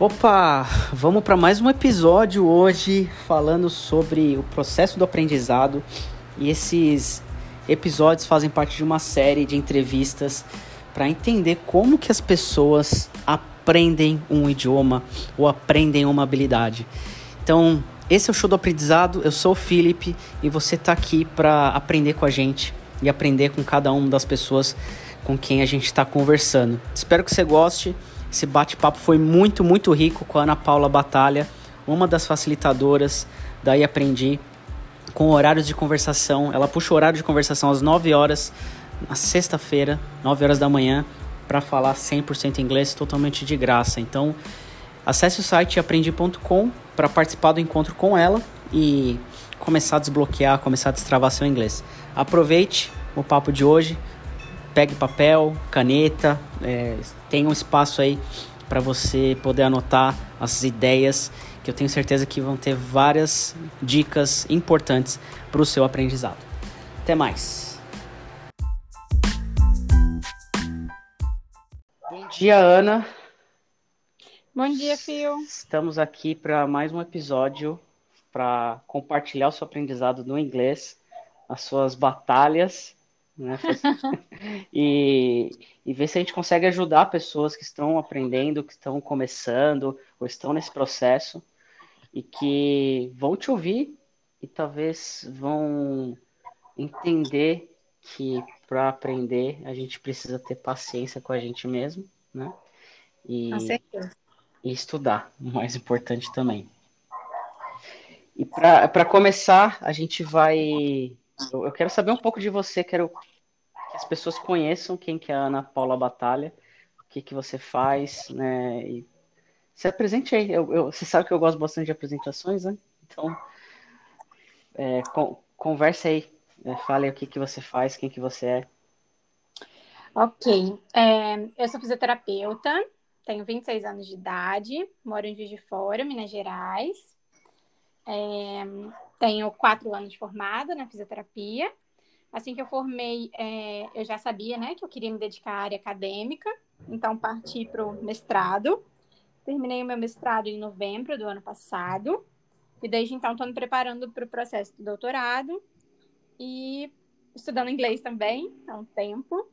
Opa, vamos para mais um episódio hoje falando sobre o processo do aprendizado. E esses episódios fazem parte de uma série de entrevistas para entender como que as pessoas aprendem um idioma ou aprendem uma habilidade. Então, esse é o show do aprendizado. Eu sou o Felipe e você está aqui para aprender com a gente e aprender com cada uma das pessoas com quem a gente está conversando. Espero que você goste. Esse bate-papo foi muito, muito rico com a Ana Paula Batalha, uma das facilitadoras. Daí aprendi com horários de conversação. Ela puxa o horário de conversação às 9 horas, na sexta-feira, 9 horas da manhã, para falar 100% inglês totalmente de graça. Então, acesse o site aprendi.com para participar do encontro com ela e começar a desbloquear, começar a destravar seu inglês. Aproveite o papo de hoje pegue papel, caneta, é, tem um espaço aí para você poder anotar as ideias, que eu tenho certeza que vão ter várias dicas importantes para o seu aprendizado. Até mais! Bom dia, Ana. Bom dia, Fio. Estamos aqui para mais um episódio para compartilhar o seu aprendizado no inglês, as suas batalhas né? e, e ver se a gente consegue ajudar pessoas que estão aprendendo, que estão começando ou estão nesse processo e que vão te ouvir e talvez vão entender que para aprender a gente precisa ter paciência com a gente mesmo, né? E, e estudar, o mais importante também. E para começar, a gente vai eu, eu, quero saber um pouco de você, quero que as pessoas conheçam quem que é a Ana Paula Batalha, o que que você faz, né? E se apresente aí. Eu, eu, você sabe que eu gosto bastante de apresentações, né? Então, é, con converse aí, é, fale o que que você faz, quem que você é. Ok, é, eu sou fisioterapeuta, tenho 26 anos de idade, moro em Juiz de Fora, Minas Gerais. É, tenho quatro anos de formada na fisioterapia. Assim que eu formei, é, eu já sabia, né, que eu queria me dedicar à área acadêmica. Então, parti para o mestrado. Terminei o meu mestrado em novembro do ano passado. E desde então estou me preparando para o processo do doutorado. E estudando inglês também há um tempo.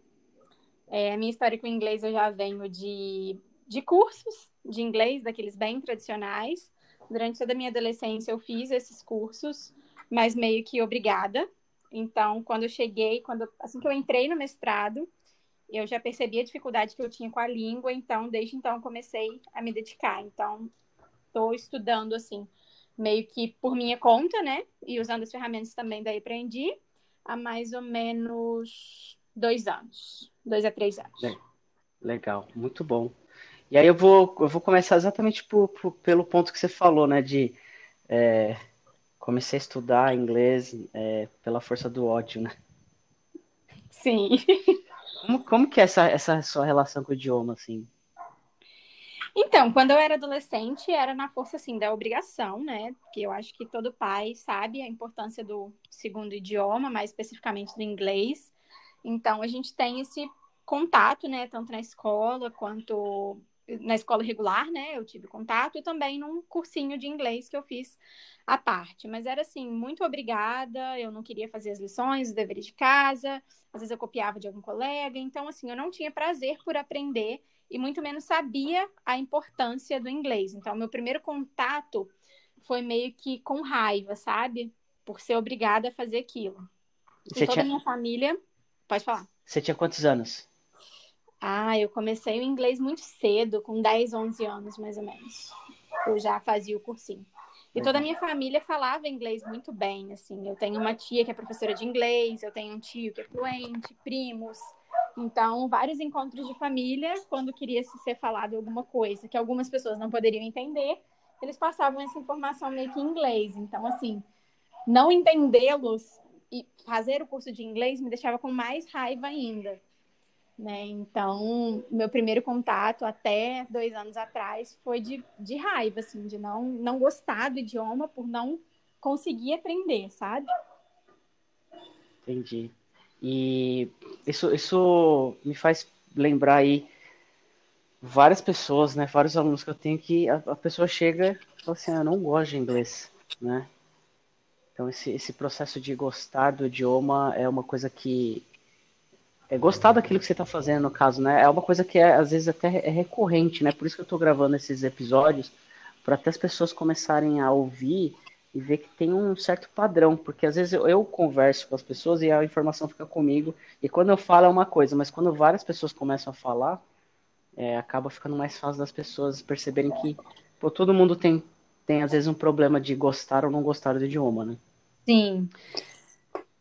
É, minha história com inglês eu já venho de, de cursos de inglês, daqueles bem tradicionais. Durante toda a minha adolescência eu fiz esses cursos, mas meio que obrigada. Então, quando eu cheguei, quando assim que eu entrei no mestrado, eu já percebi a dificuldade que eu tinha com a língua, então desde então comecei a me dedicar. Então, estou estudando assim, meio que por minha conta, né? E usando as ferramentas também daí aprendi há mais ou menos dois anos, dois a três anos. Legal, muito bom. E aí eu vou, eu vou começar exatamente por, por, pelo ponto que você falou, né? De é, comecei a estudar inglês é, pela força do ódio, né? Sim. Como, como que é essa, essa sua relação com o idioma, assim? Então, quando eu era adolescente, era na força, assim, da obrigação, né? Porque eu acho que todo pai sabe a importância do segundo idioma, mais especificamente do inglês. Então, a gente tem esse contato, né? Tanto na escola quanto na escola regular, né? Eu tive contato e também num cursinho de inglês que eu fiz à parte. Mas era assim, muito obrigada. Eu não queria fazer as lições, os deveres de casa. Às vezes eu copiava de algum colega. Então, assim, eu não tinha prazer por aprender e muito menos sabia a importância do inglês. Então, meu primeiro contato foi meio que com raiva, sabe? Por ser obrigada a fazer aquilo. Você e toda tinha... a minha família. Pode falar. Você tinha quantos anos? Ah, eu comecei o inglês muito cedo, com 10, 11 anos mais ou menos. Eu já fazia o cursinho. E toda a minha família falava inglês muito bem, assim. Eu tenho uma tia que é professora de inglês, eu tenho um tio que é fluente, primos. Então, vários encontros de família, quando queria se ser falado alguma coisa que algumas pessoas não poderiam entender, eles passavam essa informação meio que em inglês. Então, assim, não entendê-los e fazer o curso de inglês me deixava com mais raiva ainda. Né? Então, meu primeiro contato até dois anos atrás foi de, de raiva, assim, de não, não gostar do idioma por não conseguir aprender, sabe? Entendi. E isso, isso me faz lembrar aí. várias pessoas, né, vários alunos que eu tenho que a, a pessoa chega e fala assim, ah, eu não gosto de inglês, né? Então esse, esse processo de gostar do idioma é uma coisa que é gostar daquilo que você está fazendo, no caso, né? É uma coisa que é, às vezes até é recorrente, né? Por isso que eu estou gravando esses episódios, para até as pessoas começarem a ouvir e ver que tem um certo padrão, porque às vezes eu, eu, converso com as pessoas e a informação fica comigo, e quando eu falo é uma coisa, mas quando várias pessoas começam a falar, é, acaba ficando mais fácil das pessoas perceberem que pô, todo mundo tem, tem às vezes um problema de gostar ou não gostar do idioma, né? Sim.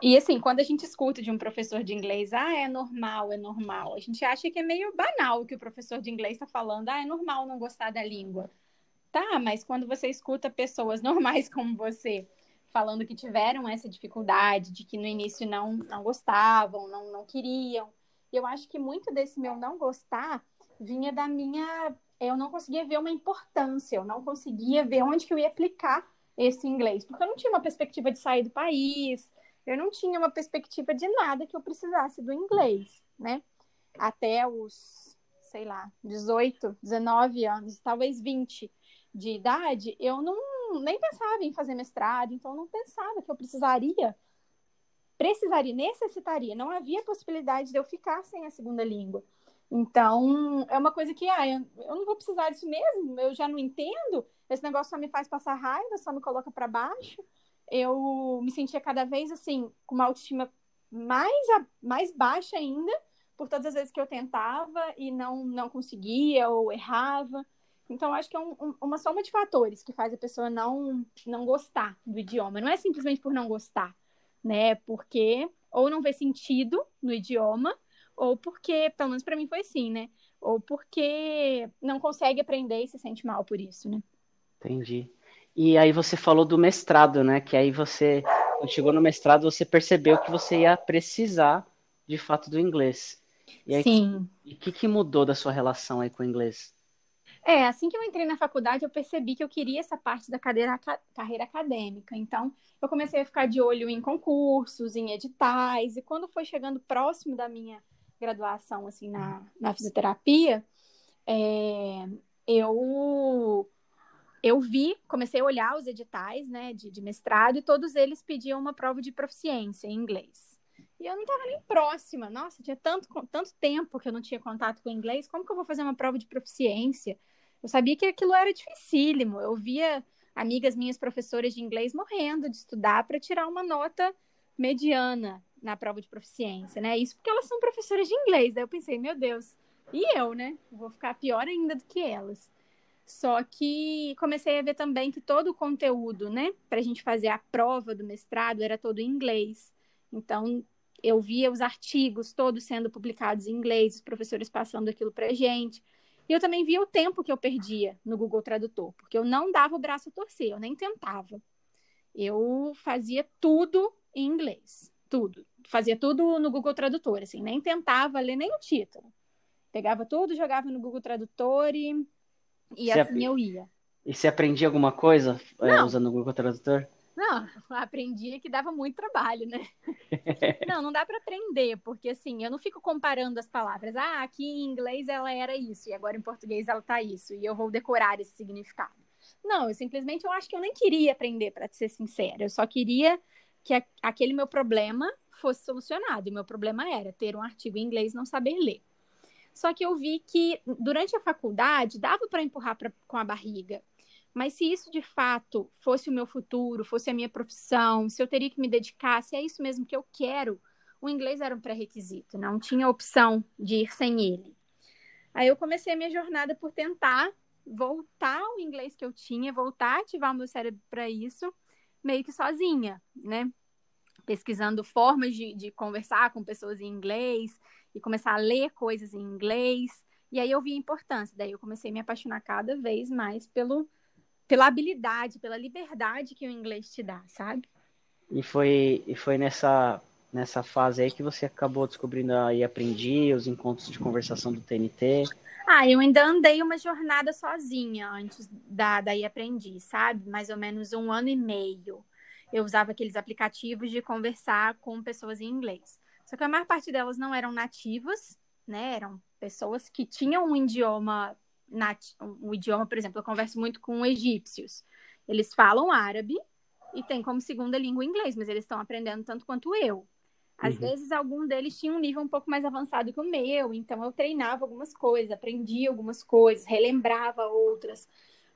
E assim, quando a gente escuta de um professor de inglês, ah, é normal, é normal, a gente acha que é meio banal o que o professor de inglês está falando, ah, é normal não gostar da língua. Tá, mas quando você escuta pessoas normais como você falando que tiveram essa dificuldade, de que no início não, não gostavam, não, não queriam, eu acho que muito desse meu não gostar vinha da minha. Eu não conseguia ver uma importância, eu não conseguia ver onde que eu ia aplicar esse inglês, porque eu não tinha uma perspectiva de sair do país, eu não tinha uma perspectiva de nada que eu precisasse do inglês, né? Até os, sei lá, 18, 19 anos, talvez 20 de idade, eu não nem pensava em fazer mestrado, então não pensava que eu precisaria, precisaria, necessitaria, não havia possibilidade de eu ficar sem a segunda língua. Então, é uma coisa que, ah, eu não vou precisar disso mesmo, eu já não entendo, esse negócio só me faz passar raiva, só me coloca para baixo. Eu me sentia cada vez, assim, com uma autoestima mais, mais baixa ainda, por todas as vezes que eu tentava e não, não conseguia ou errava. Então, acho que é um, um, uma soma de fatores que faz a pessoa não, não gostar do idioma. Não é simplesmente por não gostar, né? Porque ou não vê sentido no idioma, ou porque, pelo menos para mim foi assim, né? Ou porque não consegue aprender e se sente mal por isso, né? Entendi. E aí você falou do mestrado, né? Que aí você, quando chegou no mestrado, você percebeu que você ia precisar, de fato, do inglês. E aí, Sim. E o que, que mudou da sua relação aí com o inglês? É, assim que eu entrei na faculdade, eu percebi que eu queria essa parte da cadeira, carreira acadêmica. Então, eu comecei a ficar de olho em concursos, em editais, e quando foi chegando próximo da minha graduação, assim, na, na fisioterapia, é, eu eu vi, comecei a olhar os editais, né, de, de mestrado, e todos eles pediam uma prova de proficiência em inglês. E eu não estava nem próxima. Nossa, tinha tanto, tanto tempo que eu não tinha contato com inglês. Como que eu vou fazer uma prova de proficiência? Eu sabia que aquilo era dificílimo. Eu via amigas minhas professoras de inglês morrendo de estudar para tirar uma nota mediana na prova de proficiência, né? Isso porque elas são professoras de inglês. Daí eu pensei, meu Deus, e eu, né? Vou ficar pior ainda do que elas. Só que comecei a ver também que todo o conteúdo, né, para a gente fazer a prova do mestrado era todo em inglês. Então, eu via os artigos todos sendo publicados em inglês, os professores passando aquilo para a gente. E eu também via o tempo que eu perdia no Google Tradutor, porque eu não dava o braço a torcer, eu nem tentava. Eu fazia tudo em inglês, tudo. Fazia tudo no Google Tradutor, assim, nem tentava ler nem o título. Pegava tudo, jogava no Google Tradutor e, e assim eu ia. E você aprendia alguma coisa é, usando o Google Tradutor? Não, aprendi que dava muito trabalho, né? não, não dá para aprender, porque assim, eu não fico comparando as palavras. Ah, aqui em inglês ela era isso, e agora em português ela tá isso, e eu vou decorar esse significado. Não, eu simplesmente eu acho que eu nem queria aprender, para ser sincera. Eu só queria que aquele meu problema fosse solucionado. E o meu problema era ter um artigo em inglês e não saber ler. Só que eu vi que durante a faculdade dava para empurrar pra, com a barriga. Mas se isso de fato fosse o meu futuro, fosse a minha profissão, se eu teria que me dedicar, se é isso mesmo que eu quero, o inglês era um pré-requisito, não tinha opção de ir sem ele. Aí eu comecei a minha jornada por tentar voltar ao inglês que eu tinha, voltar a ativar o meu cérebro para isso, meio que sozinha, né? Pesquisando formas de, de conversar com pessoas em inglês e começar a ler coisas em inglês. E aí eu vi a importância, daí eu comecei a me apaixonar cada vez mais pelo pela habilidade, pela liberdade que o inglês te dá, sabe? E foi, e foi nessa, nessa fase aí que você acabou descobrindo a Aprendi, os encontros de conversação do TNT. Ah, eu ainda andei uma jornada sozinha antes da, da Aprendi, sabe? Mais ou menos um ano e meio. Eu usava aqueles aplicativos de conversar com pessoas em inglês. Só que a maior parte delas não eram nativas, né? Eram pessoas que tinham um idioma, um idioma, por exemplo, eu converso muito com egípcios. Eles falam árabe e têm como segunda língua inglês, mas eles estão aprendendo tanto quanto eu. Às uhum. vezes, algum deles tinha um nível um pouco mais avançado que o meu, então eu treinava algumas coisas, aprendia algumas coisas, relembrava outras.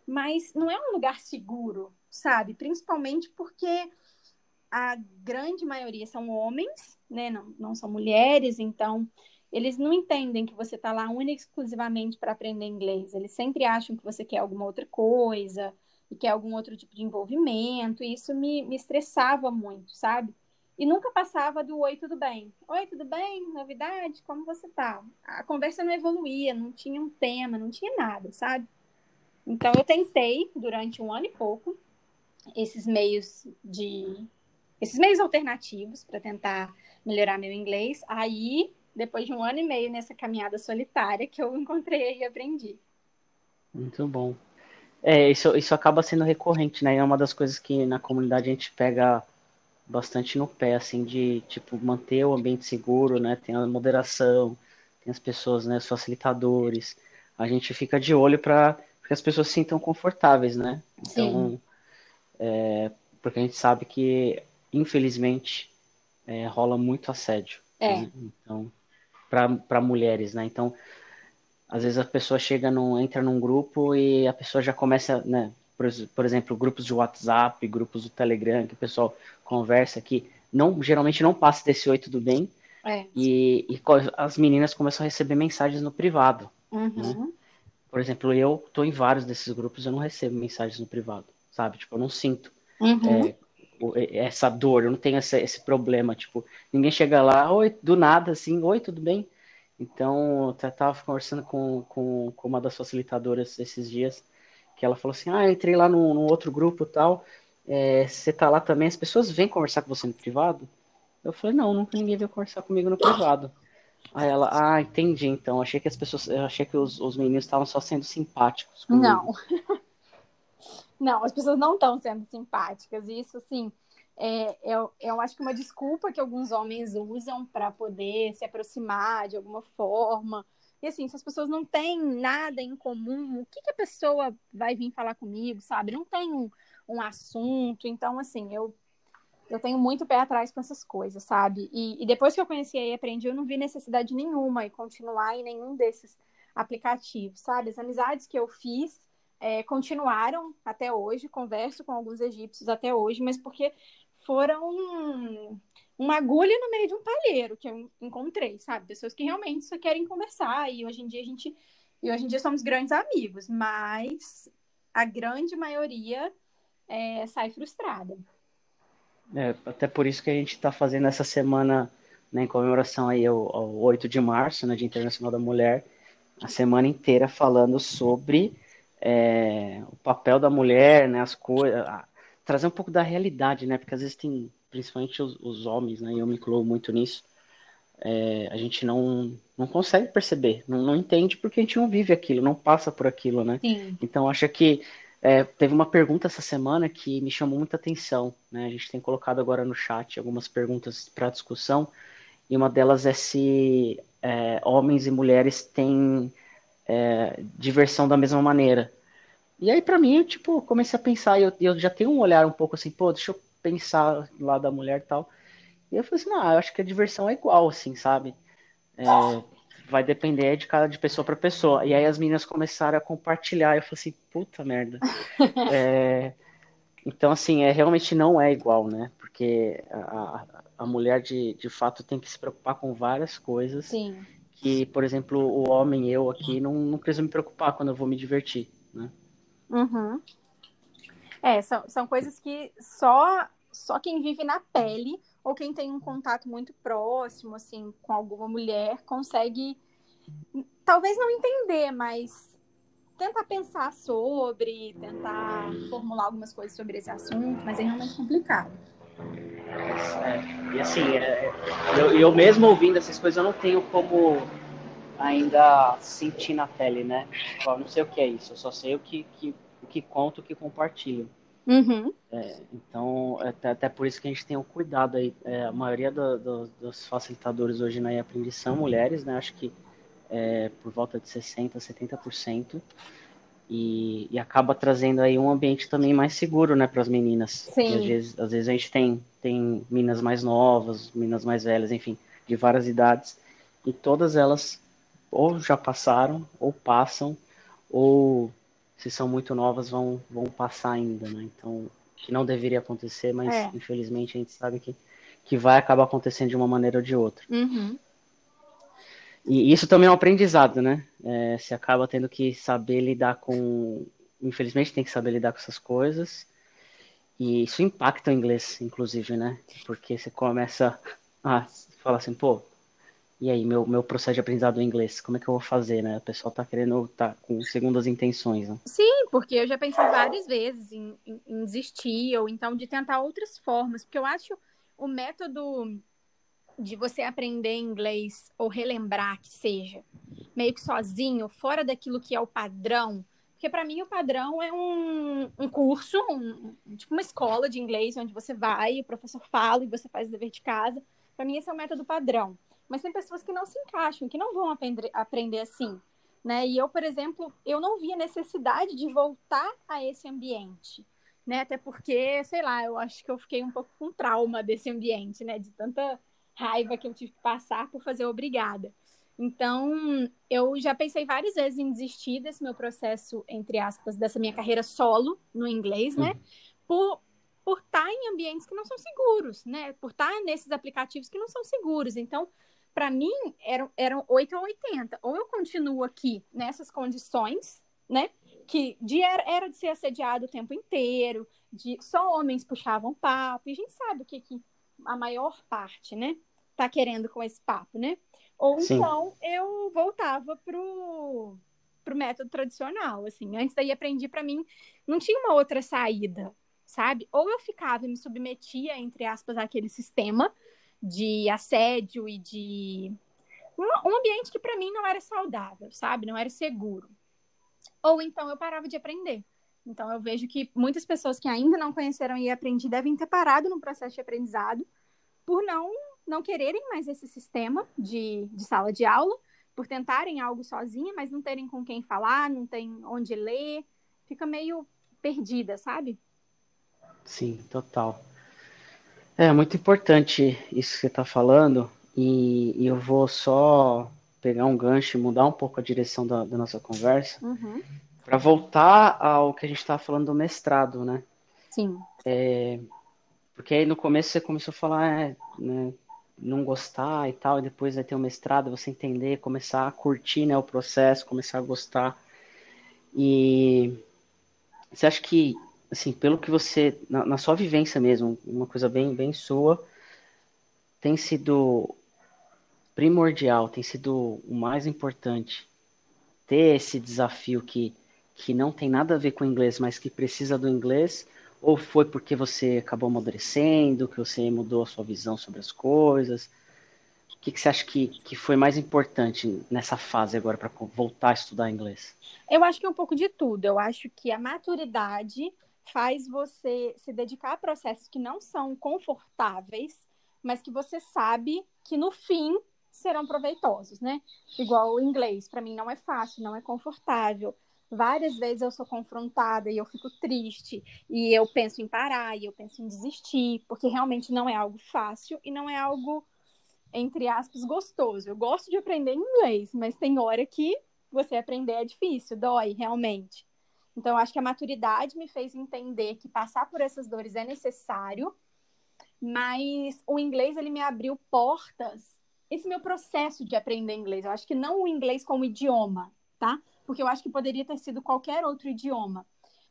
Mas não é um lugar seguro, sabe? Principalmente porque a grande maioria são homens, né? Não, não são mulheres, então eles não entendem que você está lá única e exclusivamente para aprender inglês. Eles sempre acham que você quer alguma outra coisa e quer algum outro tipo de envolvimento, e isso me, me estressava muito, sabe? E nunca passava do oi, tudo bem? Oi, tudo bem? Novidade? Como você tá? A conversa não evoluía, não tinha um tema, não tinha nada, sabe? Então eu tentei durante um ano e pouco esses meios de esses meios alternativos para tentar melhorar meu inglês. Aí, depois de um ano e meio nessa caminhada solitária, que eu encontrei e aprendi. Muito bom. É, isso, isso acaba sendo recorrente, né? É uma das coisas que na comunidade a gente pega bastante no pé, assim, de, tipo, manter o ambiente seguro, né? Tem a moderação, tem as pessoas, né? Os facilitadores. A gente fica de olho para que as pessoas se sintam confortáveis, né? Então, é, porque a gente sabe que, infelizmente, é, rola muito assédio. É. Então, para mulheres, né? Então, às vezes a pessoa chega num, entra num grupo e a pessoa já começa, né? Por, por exemplo, grupos de WhatsApp, grupos do Telegram, que o pessoal conversa que não, geralmente não passa desse oi, tudo bem. É. E, e, as meninas começam a receber mensagens no privado. Uhum. Né? Por exemplo, eu tô em vários desses grupos, eu não recebo mensagens no privado, sabe? Tipo, eu não sinto uhum. é, essa dor, eu não tenho esse, esse problema. Tipo, ninguém chega lá, oi, do nada, assim, oi, tudo bem? Então, eu tava conversando com, com, com uma das facilitadoras esses dias, que ela falou assim, ah, entrei lá num, num outro grupo e tal, é, você tá lá também, as pessoas vêm conversar com você no privado? Eu falei, não, nunca ninguém veio conversar comigo no privado. Aí ela, ah, entendi, então, achei que as pessoas, achei que os, os meninos estavam só sendo simpáticos comigo. Não. Não, as pessoas não estão sendo simpáticas, isso, assim, é, eu, eu acho que uma desculpa que alguns homens usam para poder se aproximar de alguma forma. E assim, se as pessoas não têm nada em comum, o que, que a pessoa vai vir falar comigo, sabe? Não tem um, um assunto. Então, assim, eu, eu tenho muito pé atrás com essas coisas, sabe? E, e depois que eu conheci e aprendi, eu não vi necessidade nenhuma em continuar em nenhum desses aplicativos, sabe? As amizades que eu fiz é, continuaram até hoje, converso com alguns egípcios até hoje, mas porque foram uma agulha no meio de um palheiro que eu encontrei, sabe? Pessoas que realmente só querem conversar e hoje em dia a gente e hoje em dia somos grandes amigos, mas a grande maioria é, sai frustrada. É, até por isso que a gente está fazendo essa semana né, em comemoração aí ao, ao 8 de março, né, Dia Internacional da Mulher, a semana inteira falando sobre é, o papel da mulher, né, as coisas, trazer um pouco da realidade, né? Porque às vezes tem, principalmente os, os homens, né? E eu me incluo muito nisso. É, a gente não, não consegue perceber, não, não entende porque a gente não vive aquilo, não passa por aquilo, né? Sim. Então acho que é, teve uma pergunta essa semana que me chamou muita atenção, né? A gente tem colocado agora no chat algumas perguntas para discussão e uma delas é se é, homens e mulheres têm é, diversão da mesma maneira. E aí, para mim, eu, tipo, comecei a pensar, e eu, eu já tenho um olhar um pouco assim, pô, deixa eu pensar lá da mulher e tal. E eu falei assim, não, eu acho que a diversão é igual, assim, sabe? É, vai depender de cada de pessoa para pessoa. E aí as meninas começaram a compartilhar, e eu falei assim, puta merda. é, então, assim, é, realmente não é igual, né? Porque a, a mulher, de, de fato, tem que se preocupar com várias coisas. Sim. Que, por exemplo, o homem, eu aqui, não, não me preocupar quando eu vou me divertir, né? Uhum. É, são, são coisas que só, só quem vive na pele ou quem tem um contato muito próximo, assim, com alguma mulher, consegue, talvez não entender, mas tentar pensar sobre, tentar formular algumas coisas sobre esse assunto, mas é realmente complicado. É, e assim, é, eu, eu mesmo ouvindo essas coisas, eu não tenho como ainda sentir na pele, né? Eu não sei o que é isso, eu só sei o que, que, o que conto, o que compartilho. Uhum. É, então, até, até, por isso que a gente tem um cuidado aí. É, a maioria do, do, dos facilitadores hoje na IAPREND são mulheres, né? Acho que é, por volta de 60%, 70%. E, e acaba trazendo aí um ambiente também mais seguro, né, para as meninas. Sim. às vezes, às vezes a gente tem, tem meninas mais novas, meninas mais velhas, enfim, de várias idades, e todas elas ou já passaram, ou passam, ou se são muito novas vão, vão passar ainda, né? Então, que não deveria acontecer, mas É. infelizmente a gente sabe que, que vai acabar acontecendo de uma maneira ou de outra. Uhum. E isso também é um aprendizado, né? É, você acaba tendo que saber lidar com. Infelizmente, tem que saber lidar com essas coisas. E isso impacta o inglês, inclusive, né? Porque você começa a falar assim, pô, e aí, meu, meu processo de aprendizado do inglês, como é que eu vou fazer, né? O pessoal tá querendo, tá com segundas intenções, né? Sim, porque eu já pensei várias vezes em, em, em desistir ou então de tentar outras formas, porque eu acho o método de você aprender inglês ou relembrar que seja meio que sozinho, fora daquilo que é o padrão, porque para mim o padrão é um, um curso, um, tipo uma escola de inglês onde você vai, o professor fala e você faz o dever de casa. Para mim esse é o método padrão. Mas tem pessoas que não se encaixam, que não vão aprender, aprender assim. Né? E eu, por exemplo, eu não via necessidade de voltar a esse ambiente, né? Até porque, sei lá, eu acho que eu fiquei um pouco com trauma desse ambiente, né? De tanta raiva que eu tive que passar por fazer obrigada. Então, eu já pensei várias vezes em desistir desse meu processo, entre aspas, dessa minha carreira solo no inglês, né? Por, por estar em ambientes que não são seguros, né? Por estar nesses aplicativos que não são seguros. Então, para mim, eram, eram 8 ou 80. Ou eu continuo aqui nessas condições, né? Que de, era, era de ser assediado o tempo inteiro, de só homens puxavam papo, e a gente sabe o que, que a maior parte, né? Tá querendo com esse papo, né? Ou Sim. então eu voltava pro, pro método tradicional, assim. Antes daí aprendi para mim, não tinha uma outra saída, sabe? Ou eu ficava e me submetia, entre aspas, àquele sistema de assédio e de um, um ambiente que para mim não era saudável, sabe? Não era seguro. Ou então eu parava de aprender. Então eu vejo que muitas pessoas que ainda não conheceram e aprendi devem ter parado no processo de aprendizado por não não quererem mais esse sistema de, de sala de aula, por tentarem algo sozinha, mas não terem com quem falar, não tem onde ler, fica meio perdida, sabe? Sim, total. É muito importante isso que você está falando, e, e eu vou só pegar um gancho e mudar um pouco a direção da, da nossa conversa, Uhum. para voltar ao que a gente estava falando do mestrado, né? Sim. Porque aí no começo você começou a falar, é, né, não gostar e tal, e depois vai ter o mestrado, você entender, começar a curtir, né, o processo, começar a gostar. E você acha que, assim, pelo que você, na, na sua vivência mesmo, uma coisa bem, bem sua, tem sido primordial, tem sido o mais importante ter esse desafio que, que não tem nada a ver com o inglês, mas que precisa do inglês, ou foi porque você acabou amadurecendo, que você mudou a sua visão sobre as coisas? O que, que você acha que, que foi mais importante nessa fase agora para voltar a estudar inglês? Eu acho que é um pouco de tudo. Eu acho que a maturidade faz você se dedicar a processos que não são confortáveis, mas que você sabe que no fim serão proveitosos, né? Igual o inglês, para mim não é fácil, não é confortável. Várias vezes eu sou confrontada e eu fico triste, e eu penso em parar, e eu penso em desistir, porque realmente não é algo fácil e não é algo, entre aspas, gostoso. Eu gosto de aprender inglês, mas tem hora que você aprender é difícil, dói realmente. Então, acho que a maturidade me fez entender que passar por essas dores é necessário, mas o inglês ele me abriu portas. Esse meu processo de aprender inglês, eu acho que não o inglês como idioma, tá? Porque eu acho que poderia ter sido qualquer outro idioma.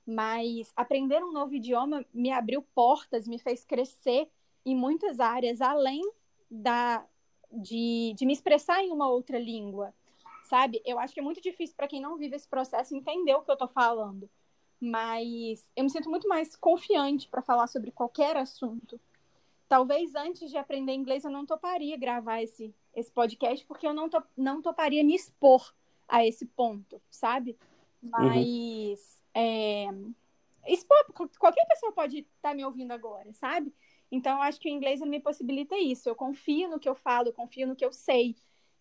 Mas aprender um novo idioma me abriu portas, me fez crescer em muitas áreas, além da, de, de me expressar em uma outra língua sabe? Eu acho que é muito difícil para quem não vive esse processo entender o que eu tô falando. Mas eu me sinto muito mais confiante para falar sobre qualquer assunto. Talvez antes de aprender inglês eu não toparia gravar esse, esse podcast, porque eu não, to, não toparia me expor a esse ponto, sabe? Mas uhum. é, expor, qualquer pessoa pode estar tá me ouvindo agora, sabe? Então eu acho que o inglês me possibilita isso. Eu confio no que eu falo, eu confio no que eu sei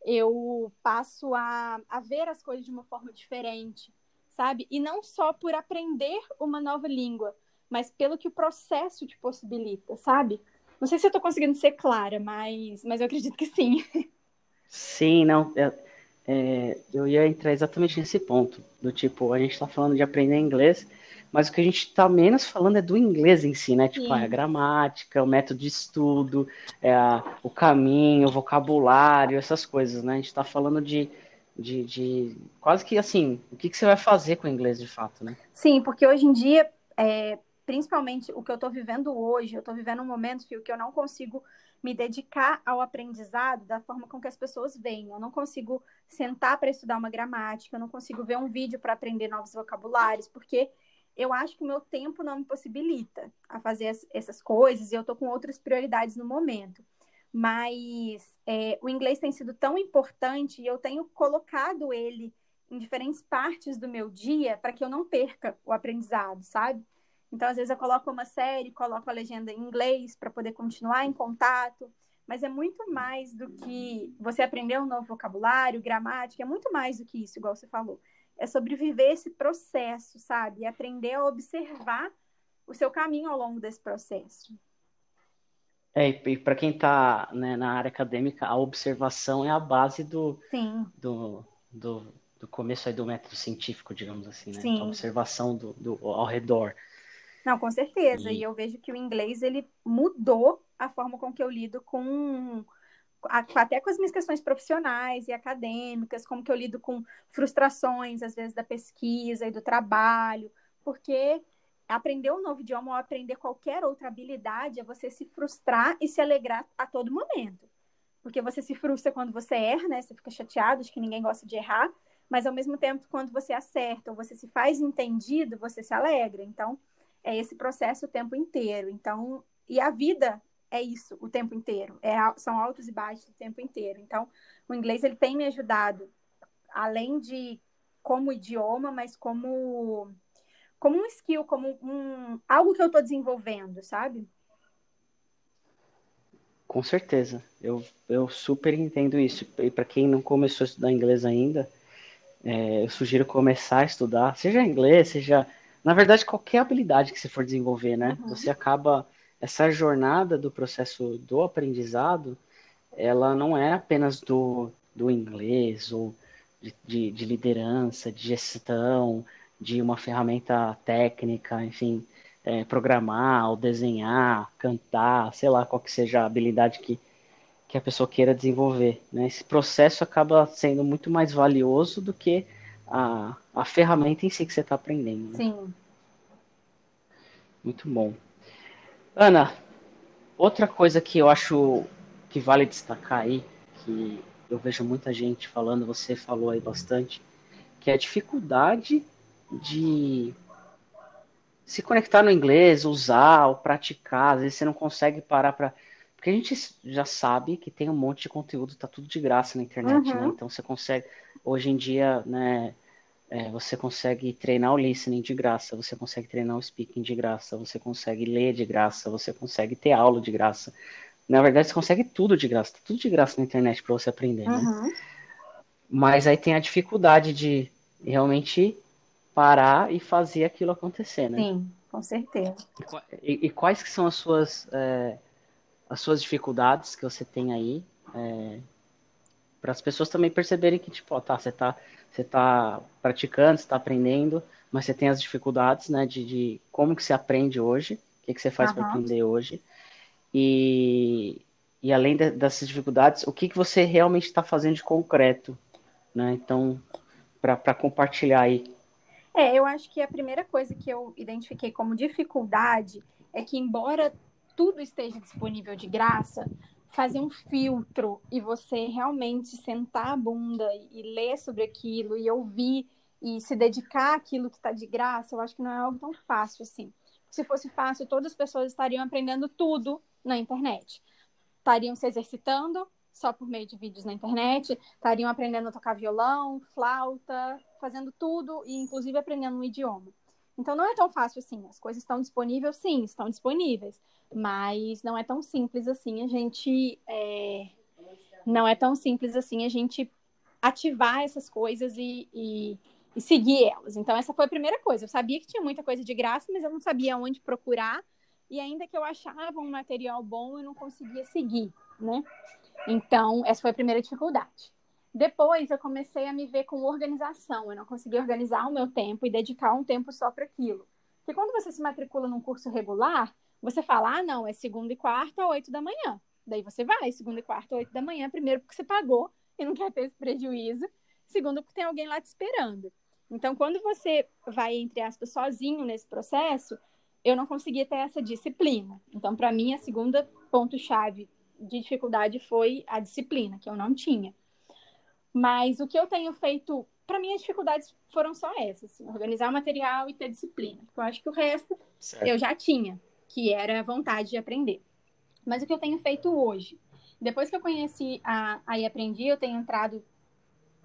eu passo a, a ver as coisas de uma forma diferente, sabe? E não só por aprender uma nova língua, mas pelo que o processo te possibilita, sabe? Não sei se eu estou conseguindo ser clara, mas, mas eu acredito que sim. Sim, não. Eu, é, eu ia entrar exatamente nesse ponto. Do tipo, a gente está falando de aprender inglês, mas o que a gente está menos falando é do inglês em si, né? Tipo, é a gramática, o método de estudo, é o caminho, o vocabulário, essas coisas, né? A gente está falando de, de, de, quase que assim, o que, que você vai fazer com o inglês de fato, né? Sim, porque hoje em dia, é, principalmente o que eu estou vivendo hoje, eu estou vivendo um momento que eu não consigo me dedicar ao aprendizado da forma com que as pessoas veem. Eu não consigo sentar para estudar uma gramática, eu não consigo ver um vídeo para aprender novos vocabulários, porque eu acho que o meu tempo não me possibilita a fazer essas coisas e eu estou com outras prioridades no momento. Mas é, o inglês tem sido tão importante e eu tenho colocado ele em diferentes partes do meu dia para que eu não perca o aprendizado, sabe? Então, às vezes, eu coloco uma série, coloco a legenda em inglês para poder continuar em contato. Mas é muito mais do que você aprender um novo vocabulário, gramática, é muito mais do que isso, igual você falou. É sobre viver esse processo, sabe? E aprender a observar o seu caminho ao longo desse processo. É, e para quem está né, na área acadêmica, a observação é a base do, do, do, do começo aí do método científico, digamos assim, né? Sim. A observação do, do, ao redor. Não, com certeza. E... e eu vejo que o inglês ele mudou a forma com que eu lido com até com as minhas questões profissionais e acadêmicas, como que eu lido com frustrações, às vezes, da pesquisa e do trabalho, porque aprender um novo idioma ou aprender qualquer outra habilidade é você se frustrar e se alegrar a todo momento. Porque você se frustra quando você erra, né? Você fica chateado, acho que ninguém gosta de errar, mas ao mesmo tempo, quando você acerta ou você se faz entendido, você se alegra. Então, é esse processo o tempo inteiro. Então, e a vida é isso o tempo inteiro. É, são altos e baixos o tempo inteiro. Então, o inglês ele tem me ajudado, além de como idioma, mas como como um skill, como um algo que eu estou desenvolvendo, sabe? Com certeza, eu, eu super entendo isso. E para quem não começou a estudar inglês ainda, é, eu sugiro começar a estudar, seja inglês, seja na verdade, qualquer habilidade que você for desenvolver, né? Uhum. Você acaba. Essa jornada do processo do aprendizado, ela não é apenas do, do inglês ou de, de, de liderança, de gestão, de uma ferramenta técnica, enfim, é, programar, ou desenhar, cantar, sei lá, qual que seja a habilidade que, que a pessoa queira desenvolver. Né? Esse processo acaba sendo muito mais valioso do que a, a ferramenta em si que você está aprendendo. Né? Sim. Muito bom. Ana, outra coisa que eu acho que vale destacar aí, que eu vejo muita gente falando, você falou aí bastante, que é a dificuldade de se conectar no inglês, usar ou praticar. Às vezes você não consegue parar para. Porque a gente já sabe que tem um monte de conteúdo, tá tudo de graça na internet, né? uhum. né? Então você consegue hoje em dia, né, é, você consegue treinar o listening de graça, você consegue treinar o speaking de graça, você consegue ler de graça, você consegue ter aula de graça. Na verdade, você consegue tudo de graça, tá tudo de graça na internet para você aprender, né? Uhum. Mas aí tem a dificuldade de realmente parar e fazer aquilo acontecer, né? Sim, com certeza. E, e quais que são as suas é, as suas dificuldades que você tem aí é, para as pessoas também perceberem que, tipo, ó, tá, você tá, você tá praticando, você tá aprendendo, mas você tem as dificuldades, né, de, de como que você aprende hoje, o que, que você faz uhum. para aprender hoje, e, e além de, dessas dificuldades, o que, que você realmente está fazendo de concreto, né, então, para compartilhar aí. É, eu acho que a primeira coisa que eu identifiquei como dificuldade é que, embora tudo esteja disponível de graça, fazer um filtro e você realmente sentar a bunda e ler sobre aquilo e ouvir e se dedicar àquilo que está de graça, eu acho que não é algo tão fácil assim. Se fosse fácil, todas as pessoas estariam aprendendo tudo na internet. Estariam se exercitando só por meio de vídeos na internet, estariam aprendendo a tocar violão, flauta, fazendo tudo e inclusive aprendendo um idioma. Então não é tão fácil assim. As coisas estão disponíveis, sim, estão disponíveis, mas não é tão simples assim a gente é, não é tão simples assim a gente ativar essas coisas e, e, e, seguir elas. Então, essa foi a primeira coisa. Eu sabia que tinha muita coisa de graça, mas eu não sabia onde procurar. E ainda que eu achava um material bom, eu não conseguia seguir, né? Então, essa foi a primeira dificuldade. Depois, eu comecei a me ver com organização. Eu não conseguia organizar o meu tempo e dedicar um tempo só para aquilo. Porque quando você se matricula num curso regular, você fala, ah, não, é segunda e quarta, oito da manhã. Daí você vai, segunda e quarta, oito da manhã, primeiro porque você pagou e não quer ter esse prejuízo, segundo porque tem alguém lá te esperando. Então, quando você vai, entre aspas, sozinho nesse processo, eu não conseguia ter essa disciplina. Então, para mim, a segunda ponto-chave de dificuldade foi a disciplina, que eu não tinha. Mas o que eu tenho feito, para mim, as dificuldades foram só essas: assim, organizar o material e ter disciplina. Eu acho que o resto certo. eu já tinha, que era vontade de aprender. Mas o que eu tenho feito hoje? Depois que eu conheci a, a e aprendi, eu tenho entrado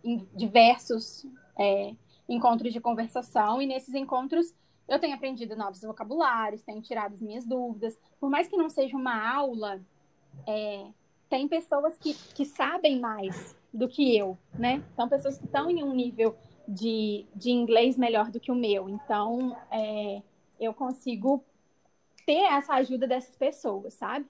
em diversos é, encontros de conversação, e nesses encontros eu tenho aprendido novos vocabulários, tenho tirado as minhas dúvidas. Por mais que não seja uma aula, é, tem pessoas que, que sabem mais do que eu, né? São pessoas que estão em um nível de, de inglês melhor do que o meu. Então, é, eu consigo ter essa ajuda dessas pessoas, sabe?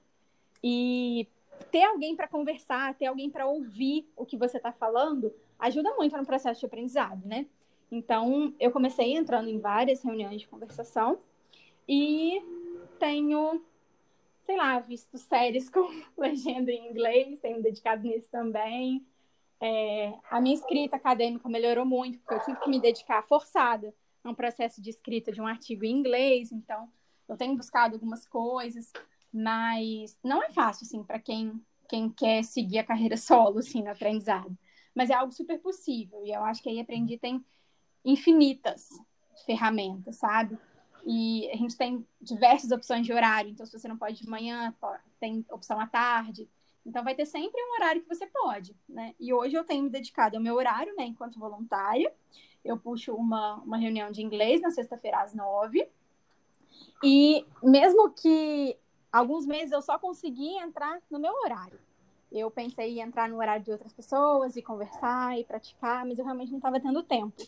E ter alguém para conversar, ter alguém para ouvir o que você está falando, ajuda muito no processo de aprendizado, né? Então, eu comecei entrando em várias reuniões de conversação e tenho, sei lá, visto séries com legenda em inglês, tenho dedicado nisso também. É, a minha escrita acadêmica melhorou muito, porque eu tive que me dedicar forçada a um processo de escrita de um artigo em inglês, então eu tenho buscado algumas coisas, mas não é fácil, assim, para quem, quem quer seguir a carreira solo, assim, no aprendizado. Mas é algo super possível, e eu acho que aí aprendi tem infinitas ferramentas, sabe? E a gente tem diversas opções de horário. Então, se você não pode de manhã, tem opção à tarde. Então, vai ter sempre um horário que você pode, né? E hoje eu tenho me dedicado ao meu horário, né? Enquanto voluntária. Eu puxo uma, uma reunião de inglês na sexta-feira às nove. E mesmo que alguns meses eu só consegui entrar no meu horário. Eu pensei em entrar no horário de outras pessoas e conversar e praticar, mas eu realmente não estava tendo tempo.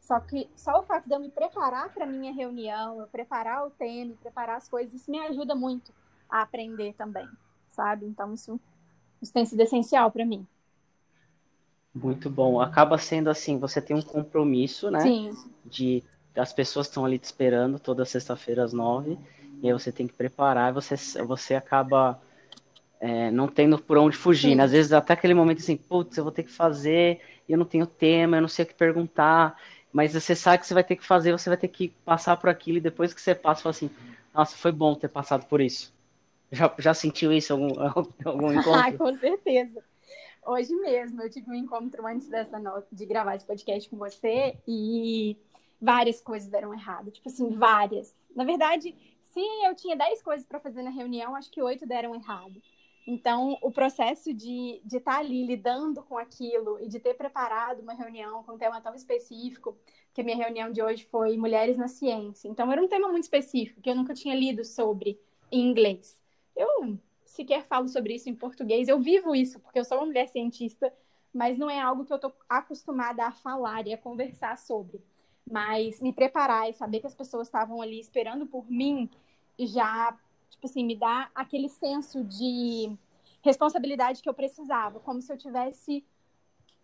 Só que só o fato de eu me preparar para minha reunião, eu preparar o tema, preparar as coisas, isso me ajuda muito a aprender também, sabe? Então isso, isso tem sido essencial para mim. Muito bom. Acaba sendo assim, você tem um compromisso, né? Sim. De as pessoas estão ali te esperando toda sexta-feira às nove, e aí você tem que preparar, você, você acaba é, não tendo por onde fugir. Né? Às vezes até aquele momento assim, putz, eu vou ter que fazer, eu não tenho tema, eu não sei o que perguntar mas você sabe que você vai ter que fazer, você vai ter que passar por aquilo, e depois que você passa, fala assim, nossa, foi bom ter passado por isso. Já, já sentiu isso algum, algum encontro? ah, com certeza. Hoje mesmo eu tive um encontro antes dessa nota, de gravar esse podcast com você e várias coisas deram errado. Tipo assim, várias. Na verdade, se eu tinha 10 coisas para fazer na reunião, acho que oito deram errado. Então, o processo de estar tá ali lidando com aquilo e de ter preparado uma reunião com um tema tão específico, que a minha reunião de hoje foi Mulheres na Ciência. Então, era um tema muito específico, que eu nunca tinha lido sobre em inglês. Eu sequer falo sobre isso em português, eu vivo isso, porque eu sou uma mulher cientista, mas não é algo que eu estou acostumada a falar e a conversar sobre. Mas me preparar e saber que as pessoas estavam ali esperando por mim já tipo assim, me dá aquele senso de responsabilidade que eu precisava, como se eu tivesse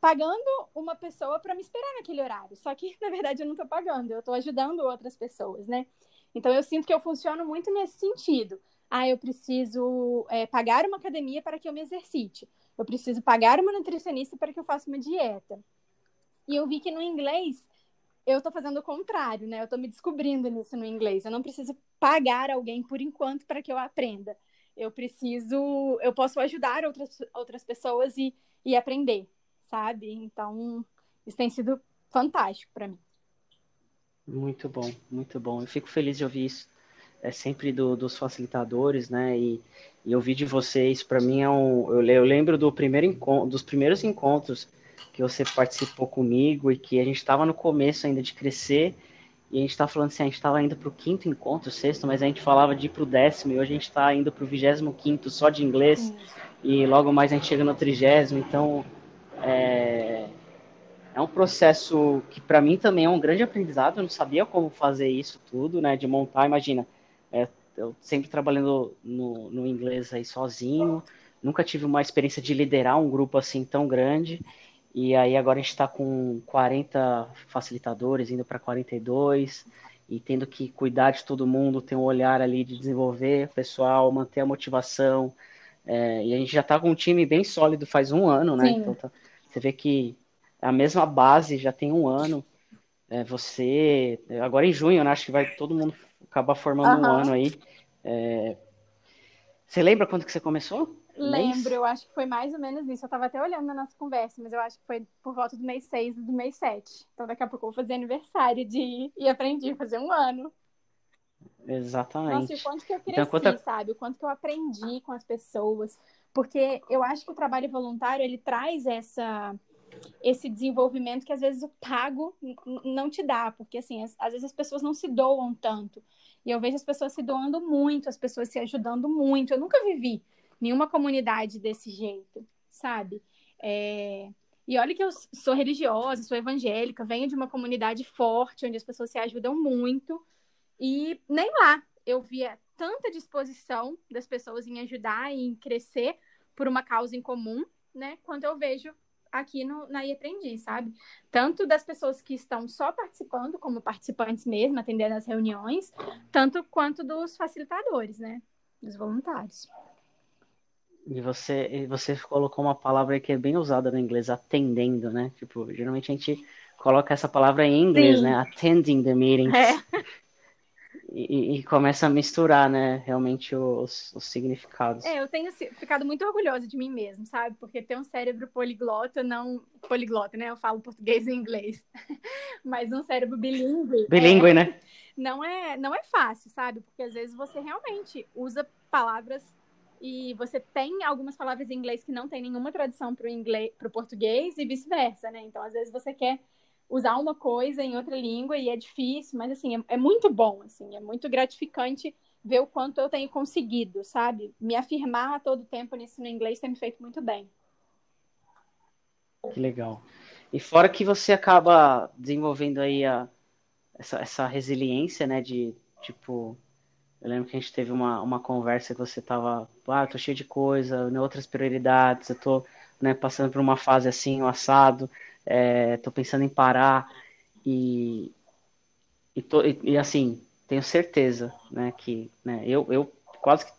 pagando uma pessoa para me esperar naquele horário. Só que, na verdade, eu não estou pagando, eu estou ajudando outras pessoas, né? Então, eu sinto que eu funciono muito nesse sentido. Ah, eu preciso é, pagar uma academia para que eu me exercite. Eu preciso pagar uma nutricionista para que eu faça uma dieta. E eu vi que no inglês eu tô fazendo o contrário, né? Eu tô me descobrindo nisso no inglês. Eu não preciso pagar alguém por enquanto para que eu aprenda. Eu preciso, eu posso ajudar outras, outras pessoas e, e aprender, sabe? Então, isso tem sido fantástico para mim. Muito bom, muito bom. Eu fico feliz de ouvir isso. É sempre do, dos facilitadores, né? E, e ouvir de vocês, para mim é um. Eu, eu lembro do primeiro encontro, dos primeiros encontros que você participou comigo e que a gente estava no começo ainda de crescer e a gente está falando assim, a gente estava indo para o quinto encontro, sexto, mas a gente falava de ir para o décimo e hoje a gente está indo para o vigésimo quinto só de inglês. e logo mais a gente chega no trigésimo, então é, é um processo que para mim também é um grande aprendizado, eu não sabia como fazer isso tudo, né, de montar, imagina, é, eu sempre trabalhando no, no inglês aí sozinho, nunca tive uma experiência de liderar um grupo assim tão grande, e aí agora a gente está com 40 facilitadores, indo para 42, e tendo que cuidar de todo mundo, ter um olhar ali de desenvolver o pessoal, manter a motivação. É, e a gente já está com um time bem sólido faz um ano, né? Sim. Então tá, você vê que a mesma base já tem um ano. É, você, agora em junho, né, acho que vai todo mundo acabar formando uhum. um ano aí. É, você lembra quando que você começou? Lembro, mês? eu acho que foi mais ou menos isso. Eu estava até olhando na nossa conversa, mas eu acho que foi por volta do mês 6 e do mês 7. Então daqui a pouco eu vou fazer aniversário de e aprendi a fazer um ano. Exatamente. Nossa, e o quanto que eu cresci, então, quanto... sabe? O quanto que eu aprendi com as pessoas. Porque eu acho que o trabalho voluntário, ele traz essa esse desenvolvimento que às vezes o pago não te dá, porque assim, às vezes as pessoas não se doam tanto. E eu vejo as pessoas se doando muito, as pessoas se ajudando muito. Eu nunca vivi nenhuma comunidade desse jeito, sabe? É... E olha que eu sou religiosa, sou evangélica, venho de uma comunidade forte, onde as pessoas se ajudam muito. E nem lá eu via tanta disposição das pessoas em ajudar e em crescer por uma causa em comum, né? Quanto eu vejo aqui no, na IAprendi, sabe? Tanto das pessoas que estão só participando, como participantes mesmo, atendendo as reuniões, tanto quanto dos facilitadores, né? Dos voluntários. E você, e você colocou uma palavra que é bem usada no inglês, atendendo, né? Tipo, geralmente a gente coloca essa palavra em inglês, Sim. né? Attending the meetings. É. E, e, começa a misturar, né, realmente os, os significados. É, eu tenho ficado muito orgulhosa de mim mesmo, sabe? Porque ter um cérebro poliglota, não. Poliglota, né? Eu falo português e inglês. Mas um cérebro bilíngue. Bilíngue, é... né? Não é, não é fácil, sabe? Porque às vezes você realmente usa palavras e você tem algumas palavras em inglês que não tem nenhuma tradução para o inglês, para o português e vice-versa, né? Então, às vezes você quer usar uma coisa em outra língua e é difícil, mas assim, é, é, muito bom, assim, é muito gratificante ver o quanto eu tenho conseguido, sabe? Me afirmar a todo tempo nisso no inglês tem me feito muito bem. Que legal. E fora que você acaba desenvolvendo aí a, essa, essa resiliência, né, de, tipo, eu lembro que a gente teve uma, uma conversa que você tava, ah, tô cheio de coisa, né, outras prioridades, eu tô, né, passando por uma fase assim, o um assado, estou é, pensando em parar e, e, tô, e, e, assim, tenho certeza, né, que né, eu, eu quase que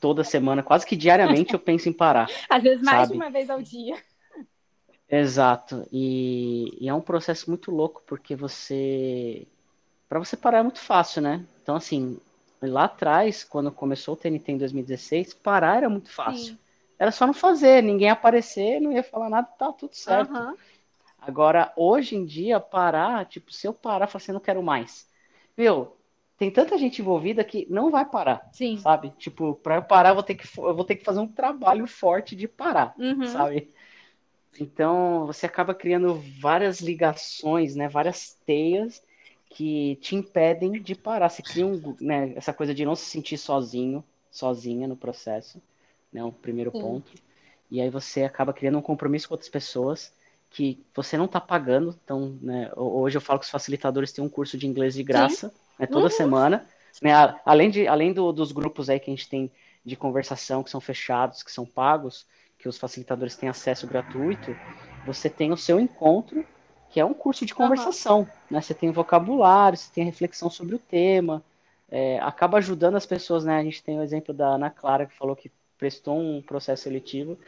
toda semana, quase que diariamente eu penso em parar. Às vezes mais sabe? de uma vez ao dia. Exato. E, e, é um processo muito louco, porque você. Para você parar é muito fácil, né? Então, assim, lá atrás, quando começou o TNT em 2016, parar era muito fácil. Sim. Era só não fazer, ninguém aparecer, não ia falar nada, tá tudo certo. Uhum. Agora, hoje em dia, parar, tipo, se eu parar, falar assim, não quero mais. Meu, tem tanta gente envolvida que não vai parar, Sim. sabe? Tipo, para eu parar, eu vou ter que, eu vou ter que fazer um trabalho forte de parar, uhum. sabe? Então, você acaba criando várias ligações, né? Várias teias que te impedem de parar. Você cria um, né, essa coisa de não se sentir sozinho, sozinha no processo, né? O primeiro Sim. ponto. E aí você acaba criando um compromisso com outras pessoas que você não está pagando. Então, né, hoje eu falo que os facilitadores têm um curso de inglês de graça, né, toda uhum. semana. Né, além de, além do, dos grupos aí que a gente tem de conversação, que são fechados, que são pagos, que os facilitadores têm acesso gratuito, você tem o seu encontro, que é um curso de conversação. Uhum. Né? Você tem vocabulário, você tem reflexão sobre o tema, é, acaba ajudando as pessoas, né? A gente tem o exemplo da Ana Clara, que falou que prestou um processo seletivo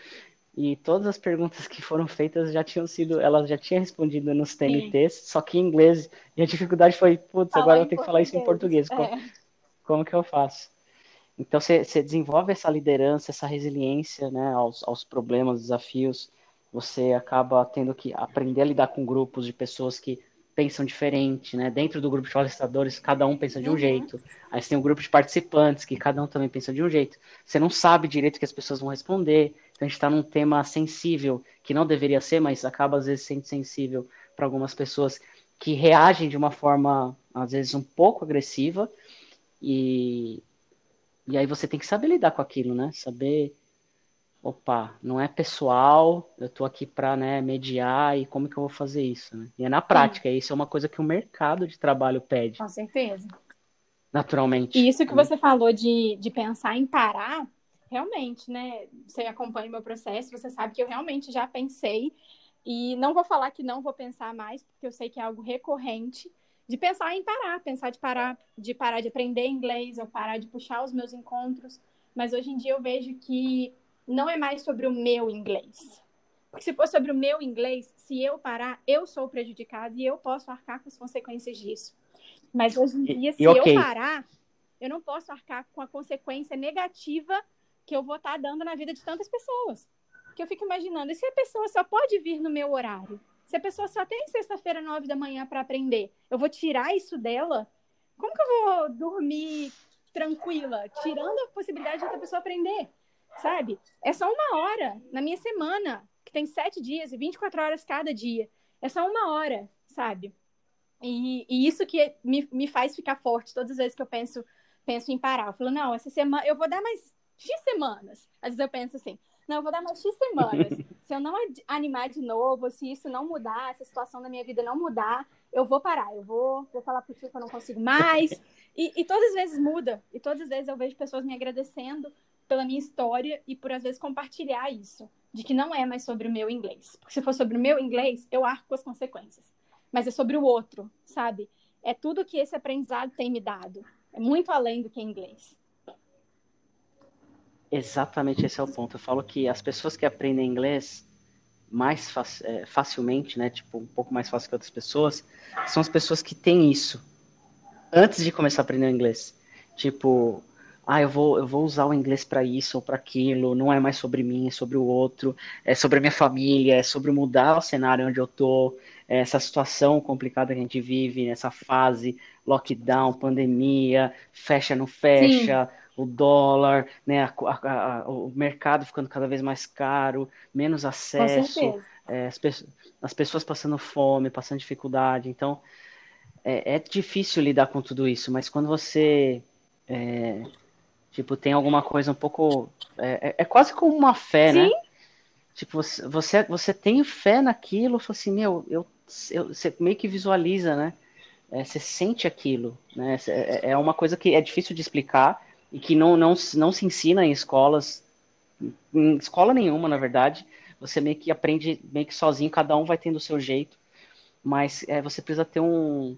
e todas as perguntas que foram feitas já tinham sido, ela já tinha respondido nos TNTs, Sim. só que em inglês. E a dificuldade foi, putz, agora eu tenho que falar isso em português. Como, é. como que eu faço? Então você, desenvolve essa liderança, essa resiliência né, aos, aos problemas, desafios. Você acaba tendo que aprender a lidar com grupos de pessoas que pensam diferente, né? Dentro do grupo de palestradores, cada um pensa de um uhum. jeito. Aí você tem um grupo de participantes, que cada um também pensa de um jeito. Você não sabe direito o que as pessoas vão responder. A gente está num tema sensível, que não deveria ser, mas acaba às vezes sendo sensível para algumas pessoas que reagem de uma forma, às vezes, um pouco agressiva. E, e aí você tem que saber lidar com aquilo, né? Saber opa, não é pessoal, eu tô aqui para né, mediar e como que eu vou fazer isso, né? E é na prática, Sim. isso é uma coisa que o mercado de trabalho pede. Com certeza. Naturalmente. E isso que né? você falou de, de pensar em parar, realmente, né? Você acompanha o meu processo, você sabe que eu realmente já pensei e não vou falar que não vou pensar mais, porque eu sei que é algo recorrente de pensar em parar, pensar de parar, de parar de aprender inglês ou parar de puxar os meus encontros. Mas hoje em dia eu vejo que não é mais sobre o meu inglês. Porque se for sobre o meu inglês, se eu parar, eu sou prejudicado e eu posso arcar com as consequências disso. Mas hoje em dia, se okay. eu parar, eu não posso arcar com a consequência negativa que eu vou estar dando na vida de tantas pessoas. Que eu fico imaginando, e se a pessoa só pode vir no meu horário? Se a pessoa só tem sexta-feira, nove da manhã para aprender, eu vou tirar isso dela? Como que eu vou dormir tranquila, tirando a possibilidade de outra pessoa aprender? sabe? É só uma hora na minha semana, que tem sete dias e 24 horas cada dia. É só uma hora, sabe? E, e isso que me, me faz ficar forte todas as vezes que eu penso, penso em parar. Eu falo, não, essa semana eu vou dar mais X semanas. Às vezes eu penso assim, não, eu vou dar mais X semanas. se eu não animar de novo, se isso não mudar, se a situação da minha vida não mudar, eu vou parar. Eu vou, vou falar pro tio que eu não consigo mais. E, e todas as vezes muda. E todas as vezes eu vejo pessoas me agradecendo pela minha história e por às vezes compartilhar isso, de que não é mais sobre o meu inglês. Porque se for sobre o meu inglês, eu arco com as consequências. Mas é sobre o outro, sabe? É tudo que esse aprendizado tem me dado. É muito além do que inglês. Exatamente esse é o ponto. Eu falo que as pessoas que aprendem inglês mais é, facilmente, né, tipo, um pouco mais fácil que outras pessoas, são as pessoas que têm isso antes de começar a aprender inglês. Tipo, ah, eu vou, eu vou usar o inglês para isso ou para aquilo, não é mais sobre mim, é sobre o outro, é sobre a minha família, é sobre mudar o cenário onde eu tô, é essa situação complicada que a gente vive, nessa fase, lockdown, pandemia, fecha, não fecha, Sim. O dólar, né, a, a, a, o mercado ficando cada vez mais caro, menos acesso, é, as, pe as, pessoas passando fome, passando dificuldade, então é, é, difícil lidar com tudo isso, mas quando você é, Tipo, tem alguma coisa um pouco. É, é, é quase como uma fé, né? Sim. né? Tipo, você, você, você tem fé naquilo, fala assim, meu, eu, eu, você meio que visualiza, né? É, você sente aquilo, né? É, é uma coisa que é difícil de explicar e que não, não, não se ensina em escolas, em escola nenhuma, na verdade. Você meio que aprende meio que sozinho, cada um vai tendo o seu jeito, mas é, você precisa ter um,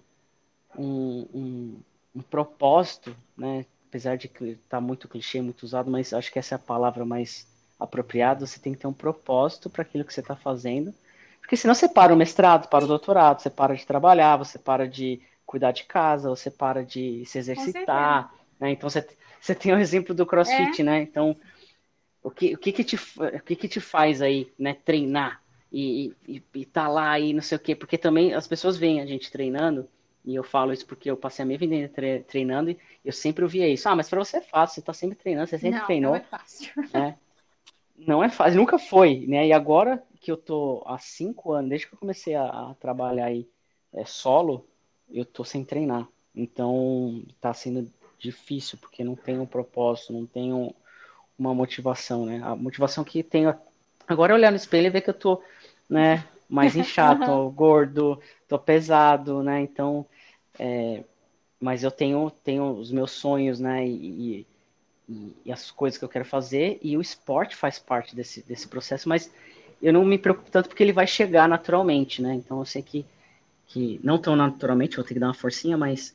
um, um, um propósito, né? apesar de estar tá muito clichê, muito usado, mas acho que essa é a palavra mais apropriada. Você tem que ter um propósito para aquilo que você está fazendo, porque senão você para o mestrado, para o doutorado, você para de trabalhar, você para de cuidar de casa, você para de se exercitar. Né? Então você, você tem o exemplo do CrossFit, é. né? Então o que, o que, que, te, o que, que te faz aí, né, treinar e, e, e tá lá e não sei o quê? Porque também as pessoas veem a gente treinando e eu falo isso porque eu passei a minha vida treinando e eu sempre ouvia isso. Ah, mas para você é fácil, você tá sempre treinando, você sempre não, treinou. Não é fácil. Né? Não é fácil, nunca foi, né? E agora que eu tô há cinco anos, desde que eu comecei a, a trabalhar aí é, solo, eu tô sem treinar. Então tá sendo difícil, porque não tenho um propósito, não tenho uma motivação, né? A motivação que tenho agora é olhar no espelho e ver que eu tô, né, mais inchado, tô gordo, tô pesado, né? Então é, mas eu tenho, tenho os meus sonhos, né? E, e, e, as coisas que eu quero fazer, e o esporte faz parte desse, desse processo, mas eu não me preocupo tanto porque ele vai chegar naturalmente, né? Então eu sei que, que não tão naturalmente, vou ter que dar uma forcinha, mas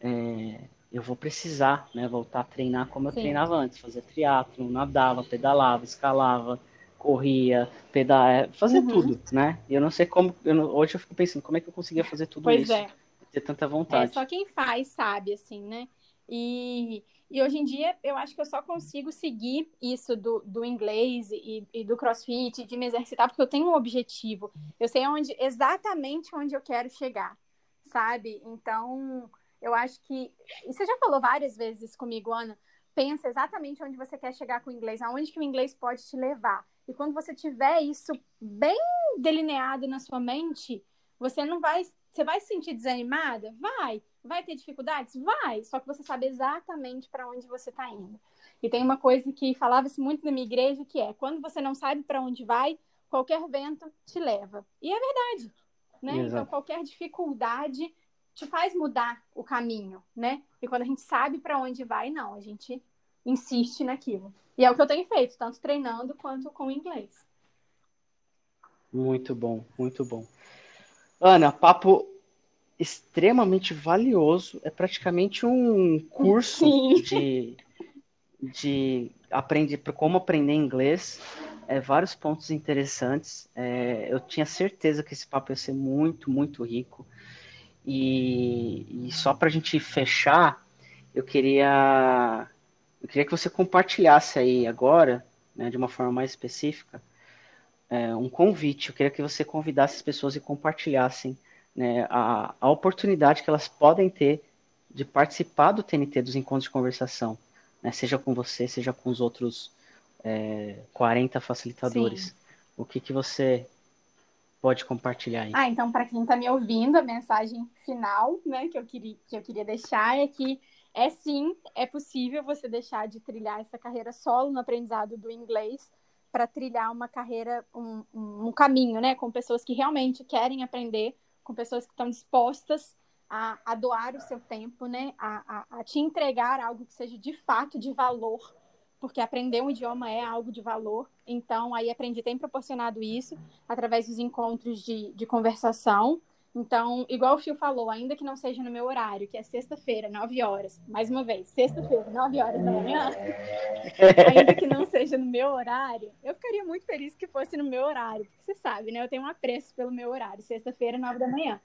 é, eu vou precisar, né? Voltar a treinar como eu Sim. treinava antes, fazer triatlo, nadava, pedalava, escalava, corria, pedalava, fazer uhum. tudo, né? Eu não sei como, eu não, hoje eu fico pensando como é que eu conseguia fazer tudo pois isso. É ter tanta vontade. É só quem faz sabe, assim, né? E, e hoje em dia eu acho que eu só consigo seguir isso do, do inglês e, e do crossfit, de me exercitar, porque eu tenho um objetivo. Eu sei onde, exatamente onde eu quero chegar, sabe? Então, eu acho que. E você já falou várias vezes comigo, Ana. Pensa exatamente onde você quer chegar com o inglês, aonde que o inglês pode te levar. E quando você tiver isso bem delineado na sua mente, você não vai você vai se sentir desanimada? Vai. Vai ter dificuldades? Vai. Só que você sabe exatamente para onde você está indo. E tem uma coisa que falava-se muito na minha igreja, que é, quando você não sabe para onde vai, qualquer vento te leva. E é verdade, né? Então, qualquer dificuldade te faz mudar o caminho, né? E quando a gente sabe para onde vai, não, a gente insiste naquilo. E é o que eu tenho feito, tanto treinando quanto com o inglês. Muito bom, muito bom. Ana, papo extremamente valioso. É praticamente um curso Sim. de, de aprender como aprender inglês. É, vários pontos interessantes. É, eu tinha certeza que esse papo ia ser muito, muito rico. E, e só para a gente fechar, eu queria, eu queria que você compartilhasse aí agora, né, de uma forma mais específica, é, um convite. Eu queria que você convidasse as pessoas e compartilhassem né, a, a oportunidade que elas podem ter de participar do TNT, dos encontros de conversação, né, seja com você, seja com os outros é, 40 facilitadores. Sim. O que, que você pode compartilhar aí? Ah, então, para quem está me ouvindo, a mensagem final né, que, eu queria, que eu queria deixar é que é sim, é possível você deixar de trilhar essa carreira solo no aprendizado do inglês para trilhar uma carreira, um, um, caminho, né, com pessoas que realmente querem aprender, com pessoas que estão dispostas a, a doar o seu tempo, né, a, a, a te entregar algo que seja de fato de valor, porque aprender um idioma é algo de valor. Então, aí aprendi tem proporcionado isso através dos encontros de, de conversação então, igual o Fio falou, ainda que não seja no meu horário, que é sexta-feira, 9 horas, mais uma vez, sexta-feira, 9 horas da manhã, ainda que não seja no meu horário, eu ficaria muito feliz que fosse no meu horário, porque você sabe, né? Eu tenho um apreço pelo meu horário, sexta-feira, 9 da manhã.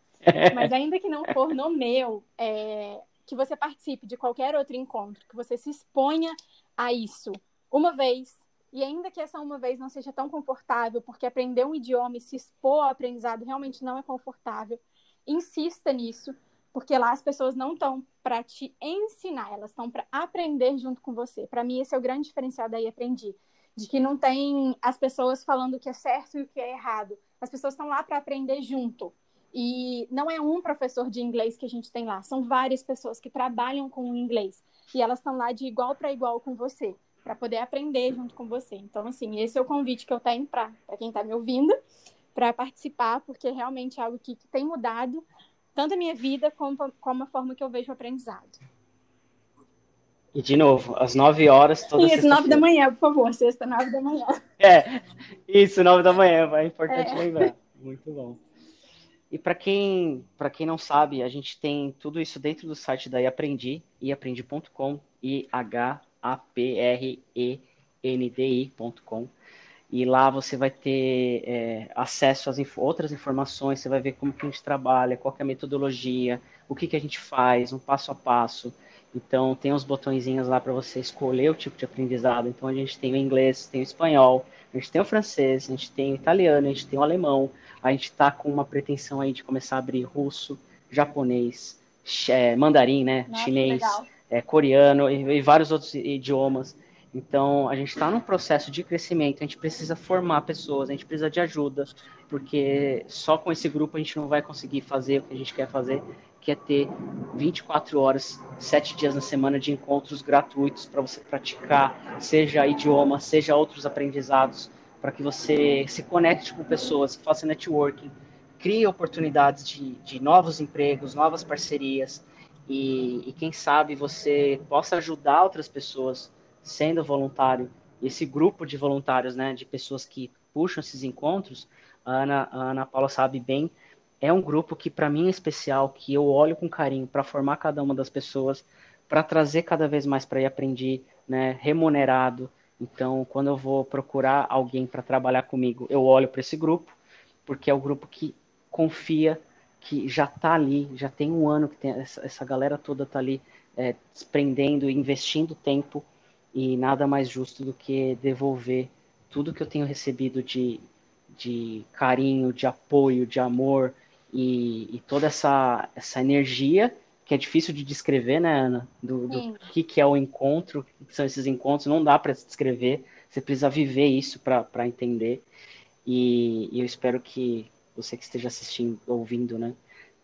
Mas ainda que não for no meu, é, que você participe de qualquer outro encontro, que você se exponha a isso uma vez, e ainda que essa uma vez não seja tão confortável, porque aprender um idioma e se expor ao aprendizado realmente não é confortável, insista nisso, porque lá as pessoas não estão para te ensinar, elas estão para aprender junto com você. Para mim, esse é o grande diferencial daí aprendi. De que não tem as pessoas falando o que é certo e o que é errado. As pessoas estão lá para aprender junto. E não é um professor de inglês que a gente tem lá, são várias pessoas que trabalham com o inglês. E elas estão lá de igual para igual com você para poder aprender junto com você. Então, assim, esse é o convite que eu tenho para quem está me ouvindo, para participar, porque realmente é algo que, que, tem mudado tanto a minha vida como, como a forma que eu vejo o aprendizado. E de novo, às 9 horas toda Isso, 9 da manhã, por favor, sexta, 9 da manhã. É, isso, 9 da manhã, é importante é. lembrar. Muito bom. E para quem, quem não sabe, a gente tem tudo isso dentro do site da Iaprendi, iaprendi.com, i h aprend.com. E lá você vai ter é, acesso às inf outras informações, você vai ver como que a gente trabalha, qual é a metodologia, o que, que a gente faz, um passo a passo. Então, tem uns botõezinhos lá para você escolher o tipo de aprendizado. Então, a gente tem o inglês, tem o espanhol, a gente tem o francês, a gente tem o italiano, a gente tem o alemão. A gente está com uma pretensão aí de começar a abrir russo, japonês, é, mandarim, né, Nossa, chinês. Legal é, coreano e, e, vários outros idiomas. Então, a gente está num processo de crescimento, a gente precisa formar pessoas, a gente precisa de ajuda, porque só com esse grupo a gente não vai conseguir fazer o que a gente quer fazer, que é ter 24 horas, 7 dias na semana de encontros gratuitos para você praticar, seja idioma, seja outros aprendizados, para que você se conecte com pessoas, faça networking, crie oportunidades de, de novos empregos, novas parcerias, e, e, quem sabe você possa ajudar outras pessoas sendo voluntário. Esse grupo de voluntários, né, de pessoas que puxam esses encontros, a Ana, a Ana Paula sabe bem, é um grupo que para mim é especial, que eu olho com carinho para formar cada uma das pessoas, para trazer cada vez mais para ir aprender, né, remunerado. Então, quando eu vou procurar alguém para trabalhar comigo, eu olho para esse grupo, porque é o grupo que confia que já está ali, já tem um ano que tem, essa, essa galera toda está ali é, desprendendo, investindo tempo e nada mais justo do que devolver tudo que eu tenho recebido de, de carinho, de apoio, de amor e, e toda essa, essa energia que é difícil de descrever, né, Ana? Do, do que, que é o encontro, que são esses encontros, não dá para descrever, você precisa viver isso para entender. E, e eu espero que você que esteja assistindo, ouvindo, né,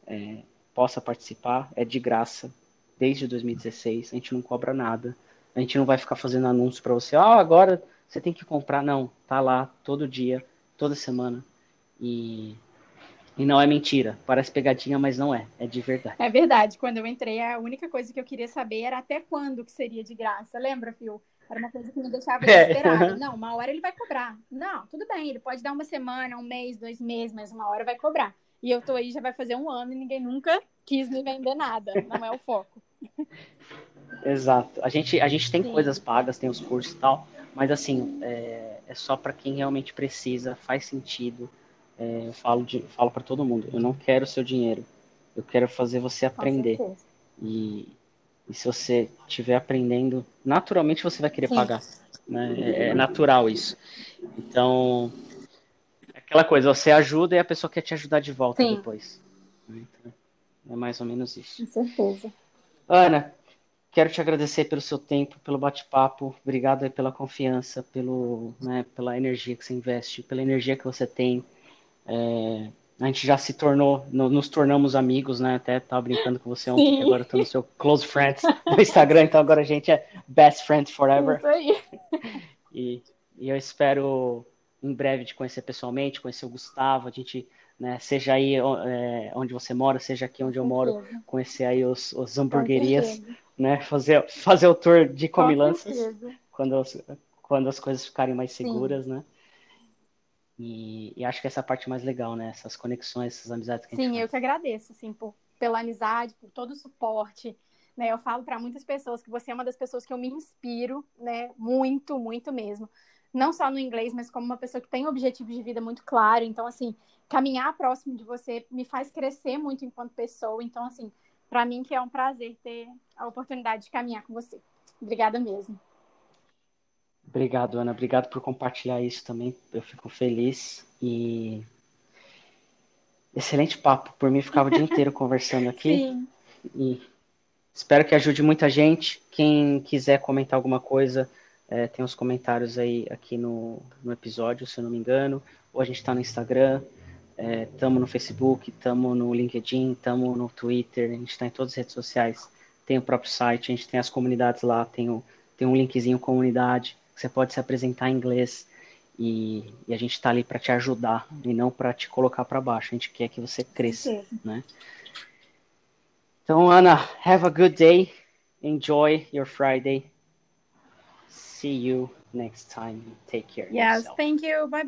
é, possa participar. É de graça, desde 2016, a gente não cobra nada. A gente não vai ficar fazendo anúncio para você, ah, agora você tem que comprar. Não, tá lá todo dia, toda semana. E, e não é mentira. Parece pegadinha, mas não é. É de verdade. É verdade. Quando eu entrei, a única coisa que eu queria saber era até quando que seria de graça. Lembra, Fio? Era uma coisa que me deixava desesperada. É. Não, uma hora ele vai cobrar. Não, tudo bem, ele pode dar uma semana, um mês, dois meses, mas uma hora vai cobrar. E eu tô aí já vai fazer um ano e ninguém nunca quis me vender nada. Não é o foco. Exato. A gente, a gente tem Sim. coisas pagas, tem os cursos e tal, mas assim, é, é só para quem realmente precisa, faz sentido. É, eu falo, de, falo para todo mundo, eu não quero o seu dinheiro, eu quero fazer você aprender. E, e se você estiver aprendendo, naturalmente você vai querer Sim. pagar. Né? É, é natural isso. Então, aquela coisa, você ajuda e a pessoa quer te ajudar de volta Sim. depois. Então, é mais ou menos isso. Com certeza. Ana, quero te agradecer pelo seu tempo, pelo bate-papo. Obrigado aí pela confiança, pelo, né, pela energia que você investe, pela energia que você tem. É, a gente já se tornou, nos tornamos amigos, né? Até tava brincando com você ontem, agora eu tô no seu close friends no Instagram, então agora a gente é best friend forever. Isso aí. E, e eu espero em breve te conhecer pessoalmente, conhecer o Gustavo, a gente, né, seja aí é, onde você mora, seja aqui onde eu moro, conhecer aí os, os hamburguerias, né? Fazer, fazer o tour de comilanças quando, quando as coisas ficarem mais seguras, Sim. né? E, e, acho que essa é a parte mais legal, né? Essas conexões, essas amizades que a gente Sim, eu que agradeço, assim, por, pela amizade, por todo o suporte. Né? Eu falo para muitas pessoas que você é uma das pessoas que eu me inspiro, né? Muito, muito mesmo. Não só no inglês, mas como uma pessoa que tem um objetivo de vida muito claro. Então, assim, caminhar próximo de você me faz crescer muito enquanto pessoa. Então, assim, para mim que é um prazer ter a oportunidade de caminhar com você. Obrigada mesmo. Obrigado, Ana. Obrigado por compartilhar isso também. Eu fico feliz e excelente papo. Por mim, ficava o dia inteiro conversando aqui. Sim. E espero que ajude muita gente. Quem quiser comentar alguma coisa, é, tem os comentários aí aqui no, no episódio, se eu não me engano. Ou a gente está no Instagram, estamos é, no Facebook, estamos no LinkedIn, estamos no Twitter, a gente está em todas as redes sociais. Tem o próprio site, a gente tem as comunidades lá, tem, o, tem um linkzinho comunidade você pode se apresentar em inglês e, e a gente está ali para te ajudar e não para te colocar para baixo. A gente quer que você cresça, né? Então, Ana, have a good day. Enjoy your Friday. See you next time. Take care. Yes, yourself. thank you. Bye.